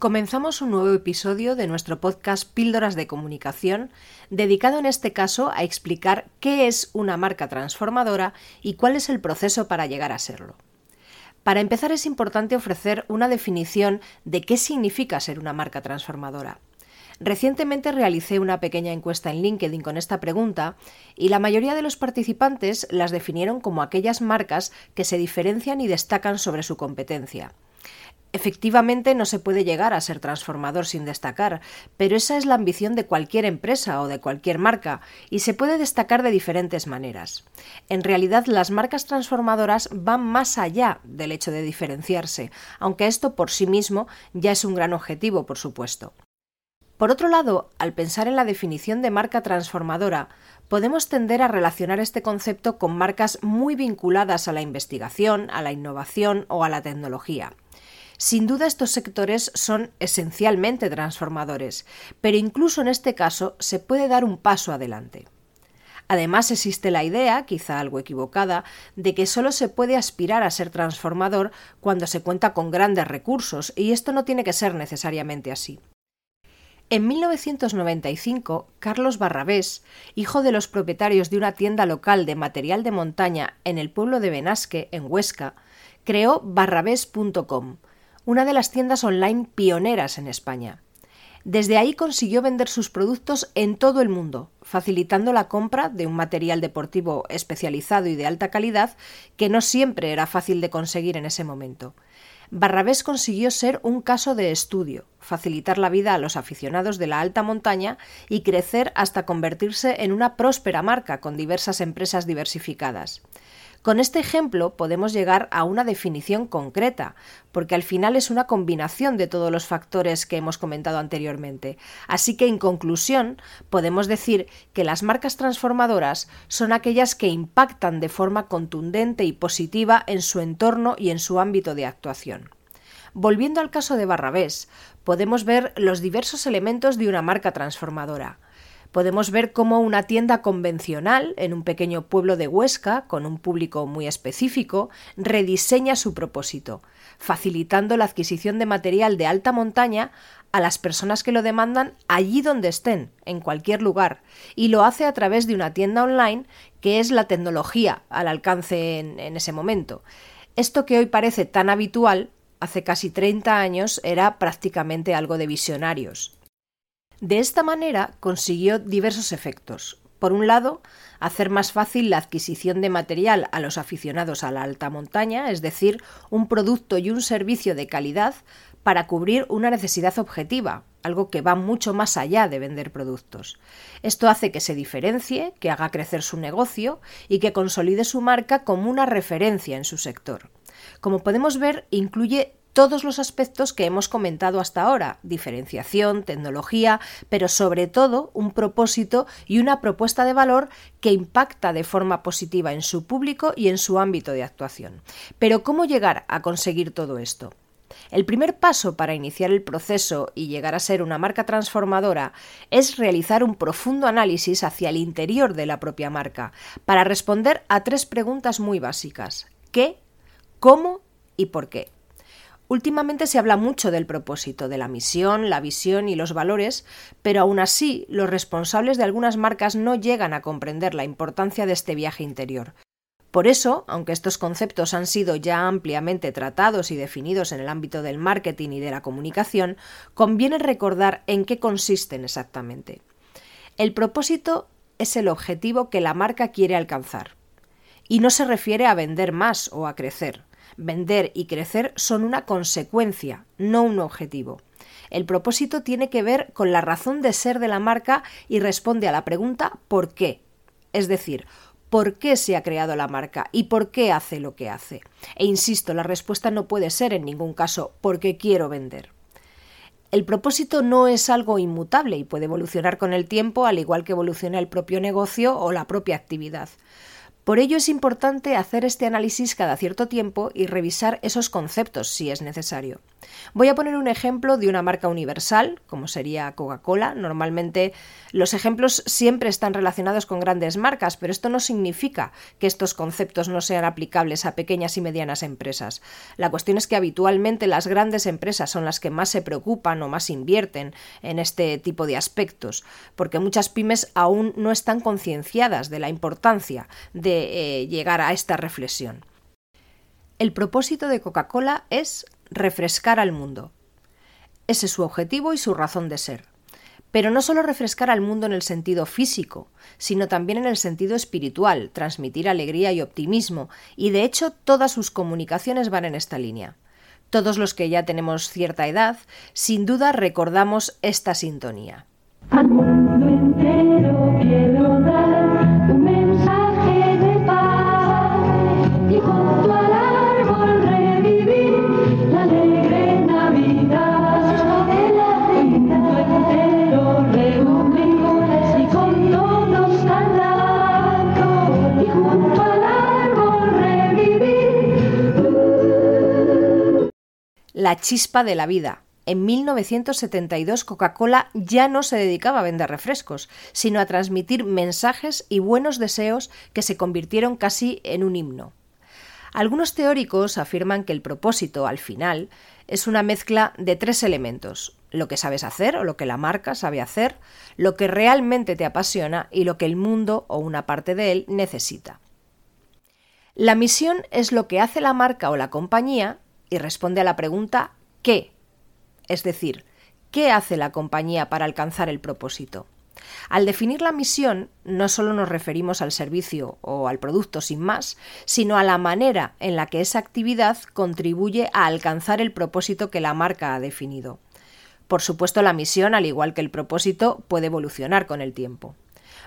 Comenzamos un nuevo episodio de nuestro podcast Píldoras de Comunicación, dedicado en este caso a explicar qué es una marca transformadora y cuál es el proceso para llegar a serlo. Para empezar es importante ofrecer una definición de qué significa ser una marca transformadora. Recientemente realicé una pequeña encuesta en LinkedIn con esta pregunta y la mayoría de los participantes las definieron como aquellas marcas que se diferencian y destacan sobre su competencia. Efectivamente, no se puede llegar a ser transformador sin destacar, pero esa es la ambición de cualquier empresa o de cualquier marca, y se puede destacar de diferentes maneras. En realidad, las marcas transformadoras van más allá del hecho de diferenciarse, aunque esto por sí mismo ya es un gran objetivo, por supuesto. Por otro lado, al pensar en la definición de marca transformadora, podemos tender a relacionar este concepto con marcas muy vinculadas a la investigación, a la innovación o a la tecnología. Sin duda estos sectores son esencialmente transformadores, pero incluso en este caso se puede dar un paso adelante. Además existe la idea, quizá algo equivocada, de que solo se puede aspirar a ser transformador cuando se cuenta con grandes recursos, y esto no tiene que ser necesariamente así. En 1995, Carlos Barrabés, hijo de los propietarios de una tienda local de material de montaña en el pueblo de Benasque, en Huesca, creó barrabés.com, una de las tiendas online pioneras en España. Desde ahí consiguió vender sus productos en todo el mundo, facilitando la compra de un material deportivo especializado y de alta calidad que no siempre era fácil de conseguir en ese momento. Barrabés consiguió ser un caso de estudio, facilitar la vida a los aficionados de la alta montaña y crecer hasta convertirse en una próspera marca con diversas empresas diversificadas. Con este ejemplo podemos llegar a una definición concreta, porque al final es una combinación de todos los factores que hemos comentado anteriormente. Así que, en conclusión, podemos decir que las marcas transformadoras son aquellas que impactan de forma contundente y positiva en su entorno y en su ámbito de actuación. Volviendo al caso de Barrabés, podemos ver los diversos elementos de una marca transformadora podemos ver cómo una tienda convencional en un pequeño pueblo de Huesca, con un público muy específico, rediseña su propósito, facilitando la adquisición de material de alta montaña a las personas que lo demandan allí donde estén, en cualquier lugar, y lo hace a través de una tienda online que es la tecnología al alcance en, ese momento. Esto que hoy parece tan habitual, hace casi 30 años era prácticamente algo de visionarios. De esta manera consiguió diversos efectos. Por un lado, hacer más fácil la adquisición de material a los aficionados a la alta montaña, es decir, un producto y un servicio de calidad para cubrir una necesidad objetiva, algo que va mucho más allá de vender productos. Esto hace que se diferencie, que haga crecer su negocio y que consolide su marca como una referencia en su sector. Como podemos ver, incluye todos los aspectos que hemos comentado hasta ahora, diferenciación, tecnología, pero sobre todo un propósito y una propuesta de valor que impacta de forma positiva en su público y en su ámbito de actuación. Pero ¿cómo llegar a conseguir todo esto? El primer paso para iniciar el proceso y llegar a ser una marca transformadora es realizar un profundo análisis hacia el interior de la propia marca, para responder a tres preguntas muy básicas. ¿Qué? ¿Cómo? ¿Y por qué? Últimamente se habla mucho del propósito, de la misión, la visión y los valores, pero aún así los responsables de algunas marcas no llegan a comprender la importancia de este viaje interior. Por eso, aunque estos conceptos han sido ya ampliamente tratados y definidos en el ámbito del marketing y de la comunicación, conviene recordar en qué consisten exactamente. El propósito es el objetivo que la marca quiere alcanzar. Y no se refiere a vender más o a crecer vender y crecer son una consecuencia, no un objetivo. El propósito tiene que ver con la razón de ser de la marca y responde a la pregunta ¿por qué? Es decir, ¿por qué se ha creado la marca y por qué hace lo que hace? E insisto, la respuesta no puede ser en ningún caso porque quiero vender. El propósito no es algo inmutable y puede evolucionar con el tiempo al igual que evoluciona el propio negocio o la propia actividad. Por ello es importante hacer este análisis cada cierto tiempo y revisar esos conceptos si es necesario. Voy a poner un ejemplo de una marca universal, como sería Coca-Cola. Normalmente los ejemplos siempre están relacionados con grandes marcas, pero esto no significa que estos conceptos no sean aplicables a pequeñas y medianas empresas. La cuestión es que habitualmente las grandes empresas son las que más se preocupan o más invierten en este tipo de aspectos, porque muchas pymes aún no están concienciadas de la importancia de eh, llegar a esta reflexión. El propósito de Coca-Cola es refrescar al mundo. Ese es su objetivo y su razón de ser. Pero no solo refrescar al mundo en el sentido físico, sino también en el sentido espiritual, transmitir alegría y optimismo, y de hecho todas sus comunicaciones van en esta línea. Todos los que ya tenemos cierta edad, sin duda recordamos esta sintonía. La chispa de la vida. En 1972 Coca-Cola ya no se dedicaba a vender refrescos, sino a transmitir mensajes y buenos deseos que se convirtieron casi en un himno. Algunos teóricos afirman que el propósito, al final, es una mezcla de tres elementos lo que sabes hacer o lo que la marca sabe hacer, lo que realmente te apasiona y lo que el mundo o una parte de él necesita. La misión es lo que hace la marca o la compañía y responde a la pregunta ¿qué? Es decir, ¿qué hace la compañía para alcanzar el propósito? Al definir la misión, no solo nos referimos al servicio o al producto sin más, sino a la manera en la que esa actividad contribuye a alcanzar el propósito que la marca ha definido. Por supuesto, la misión, al igual que el propósito, puede evolucionar con el tiempo.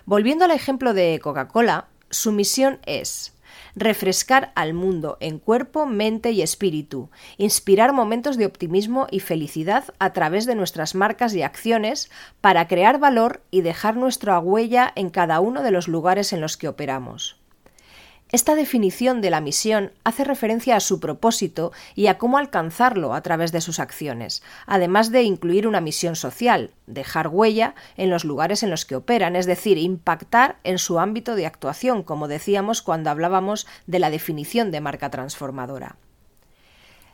Volviendo al ejemplo de Coca-Cola, su misión es refrescar al mundo en cuerpo, mente y espíritu, inspirar momentos de optimismo y felicidad a través de nuestras marcas y acciones para crear valor y dejar nuestra huella en cada uno de los lugares en los que operamos. Esta definición de la misión hace referencia a su propósito y a cómo alcanzarlo a través de sus acciones, además de incluir una misión social, dejar huella en los lugares en los que operan, es decir, impactar en su ámbito de actuación, como decíamos cuando hablábamos de la definición de marca transformadora.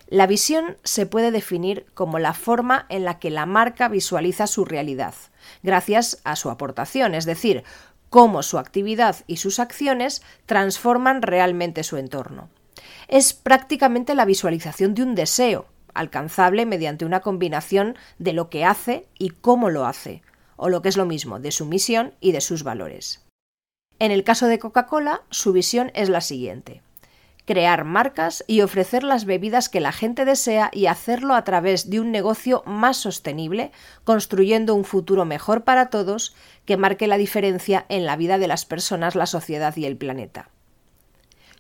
La visión se puede definir como la forma en la que la marca visualiza su realidad, gracias a su aportación, es decir, cómo su actividad y sus acciones transforman realmente su entorno. Es prácticamente la visualización de un deseo, alcanzable mediante una combinación de lo que hace y cómo lo hace, o lo que es lo mismo, de su misión y de sus valores. En el caso de Coca-Cola, su visión es la siguiente crear marcas y ofrecer las bebidas que la gente desea y hacerlo a través de un negocio más sostenible, construyendo un futuro mejor para todos que marque la diferencia en la vida de las personas, la sociedad y el planeta.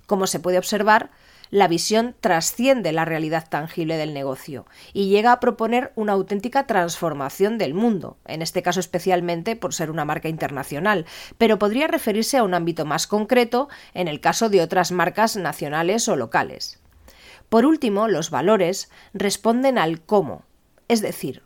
Como se puede observar, la visión trasciende la realidad tangible del negocio y llega a proponer una auténtica transformación del mundo, en este caso especialmente por ser una marca internacional, pero podría referirse a un ámbito más concreto en el caso de otras marcas nacionales o locales. Por último, los valores responden al cómo, es decir,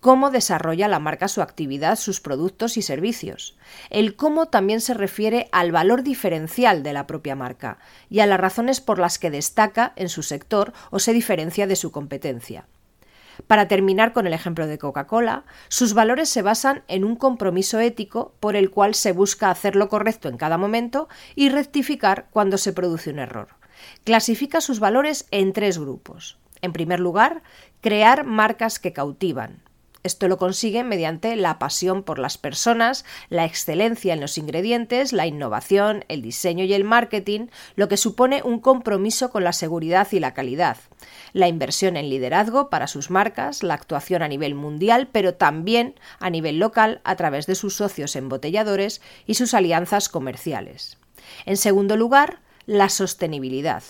cómo desarrolla la marca su actividad, sus productos y servicios. El cómo también se refiere al valor diferencial de la propia marca y a las razones por las que destaca en su sector o se diferencia de su competencia. Para terminar con el ejemplo de Coca-Cola, sus valores se basan en un compromiso ético por el cual se busca hacer lo correcto en cada momento y rectificar cuando se produce un error. Clasifica sus valores en tres grupos. En primer lugar, crear marcas que cautivan. Esto lo consigue mediante la pasión por las personas, la excelencia en los ingredientes, la innovación, el diseño y el marketing, lo que supone un compromiso con la seguridad y la calidad, la inversión en liderazgo para sus marcas, la actuación a nivel mundial, pero también a nivel local a través de sus socios embotelladores y sus alianzas comerciales. En segundo lugar, la sostenibilidad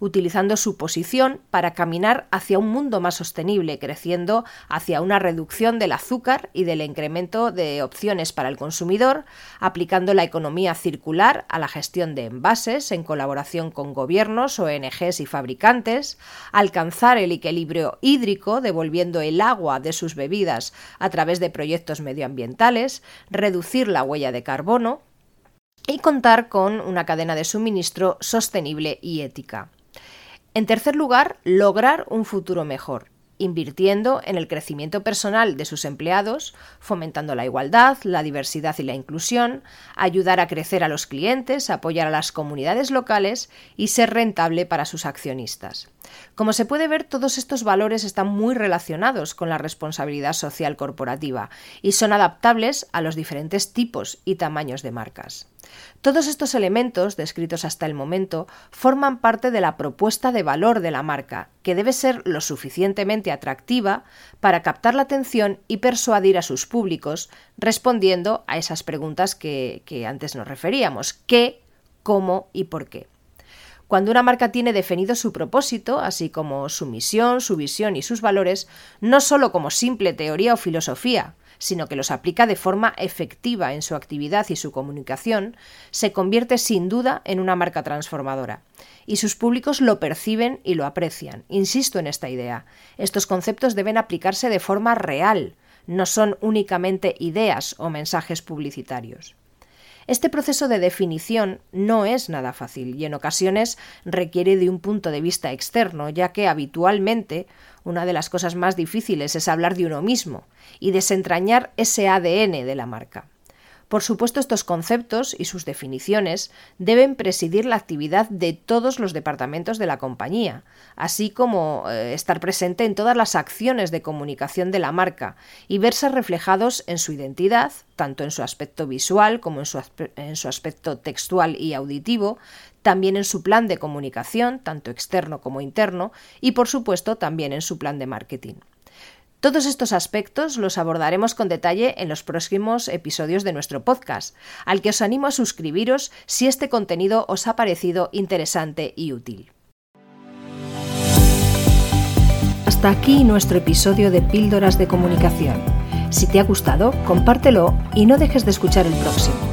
utilizando su posición para caminar hacia un mundo más sostenible, creciendo hacia una reducción del azúcar y del incremento de opciones para el consumidor, aplicando la economía circular a la gestión de envases en colaboración con gobiernos, ONGs y fabricantes, alcanzar el equilibrio hídrico devolviendo el agua de sus bebidas a través de proyectos medioambientales, reducir la huella de carbono, y contar con una cadena de suministro sostenible y ética. En tercer lugar, lograr un futuro mejor, invirtiendo en el crecimiento personal de sus empleados, fomentando la igualdad, la diversidad y la inclusión, ayudar a crecer a los clientes, apoyar a las comunidades locales y ser rentable para sus accionistas. Como se puede ver, todos estos valores están muy relacionados con la responsabilidad social corporativa y son adaptables a los diferentes tipos y tamaños de marcas. Todos estos elementos, descritos hasta el momento, forman parte de la propuesta de valor de la marca, que debe ser lo suficientemente atractiva para captar la atención y persuadir a sus públicos, respondiendo a esas preguntas que, antes nos referíamos, qué, cómo y por qué. Cuando una marca tiene definido su propósito, así como su misión, su visión y sus valores, no solo como simple teoría o filosofía, sino que los aplica de forma efectiva en su actividad y su comunicación, se convierte sin duda en una marca transformadora. Y sus públicos lo perciben y lo aprecian. Insisto en esta idea. Estos conceptos deben aplicarse de forma real, no son únicamente ideas o mensajes publicitarios. Este proceso de definición no es nada fácil y en ocasiones requiere de un punto de vista externo, ya que habitualmente una de las cosas más difíciles es hablar de uno mismo y desentrañar ese ADN de la marca. Por supuesto, estos conceptos y sus definiciones deben presidir la actividad de todos los departamentos de la compañía, así como eh, estar presente en todas las acciones de comunicación de la marca y verse reflejados en su identidad, tanto en su aspecto visual como en su, en su aspecto textual y auditivo, también en su plan de comunicación, tanto externo como interno, y por supuesto también en su plan de marketing. Todos estos aspectos los abordaremos con detalle en los próximos episodios de nuestro podcast, al que os animo a suscribiros si este contenido os ha parecido interesante y útil. Hasta aquí nuestro episodio de Píldoras de Comunicación. Si te ha gustado, compártelo y no dejes de escuchar el próximo.